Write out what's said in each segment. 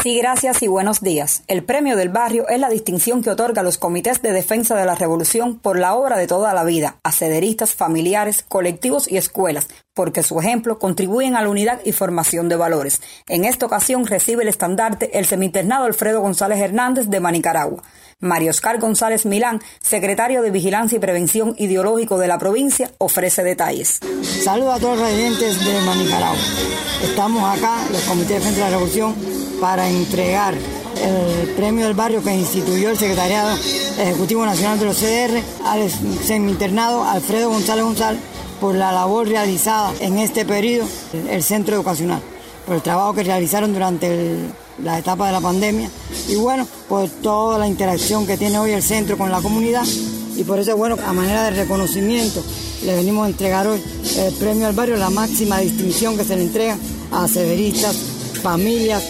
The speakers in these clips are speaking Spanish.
Sí, gracias y buenos días. El Premio del Barrio es la distinción que otorga los comités de defensa de la revolución por la obra de toda la vida, a cederistas, familiares, colectivos y escuelas, porque su ejemplo contribuyen a la unidad y formación de valores. En esta ocasión recibe el estandarte el semiternado Alfredo González Hernández de Manicaragua. Mario Oscar González Milán, secretario de Vigilancia y Prevención Ideológico de la provincia, ofrece detalles. Saludos a todos los residentes de Manicaragua. Estamos acá, los comités de defensa de la revolución, para entregar el premio del barrio que instituyó el Secretariado Ejecutivo Nacional de los CDR al semiternado Alfredo González González por la labor realizada en este periodo el centro educacional, por el trabajo que realizaron durante la etapa de la pandemia y bueno, por toda la interacción que tiene hoy el centro con la comunidad y por eso bueno, a manera de reconocimiento le venimos a entregar hoy el premio al barrio, la máxima distinción que se le entrega a severistas, familias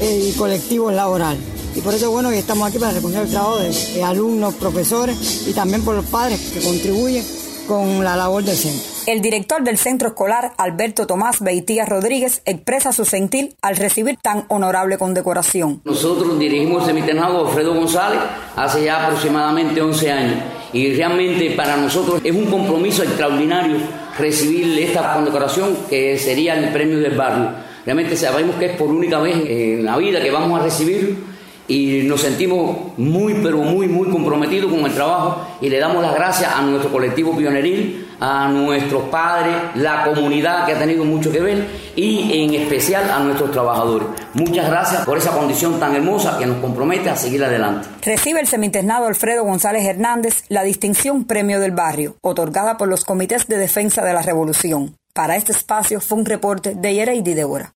y colectivos laborales. Y por eso bueno, que estamos aquí para reconocer el trabajo de alumnos, profesores y también por los padres que contribuyen con la labor del centro. El director del centro escolar, Alberto Tomás Beitía Rodríguez, expresa su sentir al recibir tan honorable condecoración. Nosotros dirigimos el semiternado Alfredo González hace ya aproximadamente 11 años y realmente para nosotros es un compromiso extraordinario recibir esta condecoración que sería el premio del barrio. Realmente sabemos que es por única vez en la vida que vamos a recibirlo y nos sentimos muy, pero muy, muy comprometidos con el trabajo y le damos las gracias a nuestro colectivo pioneril, a nuestros padres, la comunidad que ha tenido mucho que ver y en especial a nuestros trabajadores. Muchas gracias por esa condición tan hermosa que nos compromete a seguir adelante. Recibe el seminternado Alfredo González Hernández la distinción Premio del Barrio, otorgada por los comités de defensa de la Revolución. Para este espacio fue un reporte de Yereidi Débora.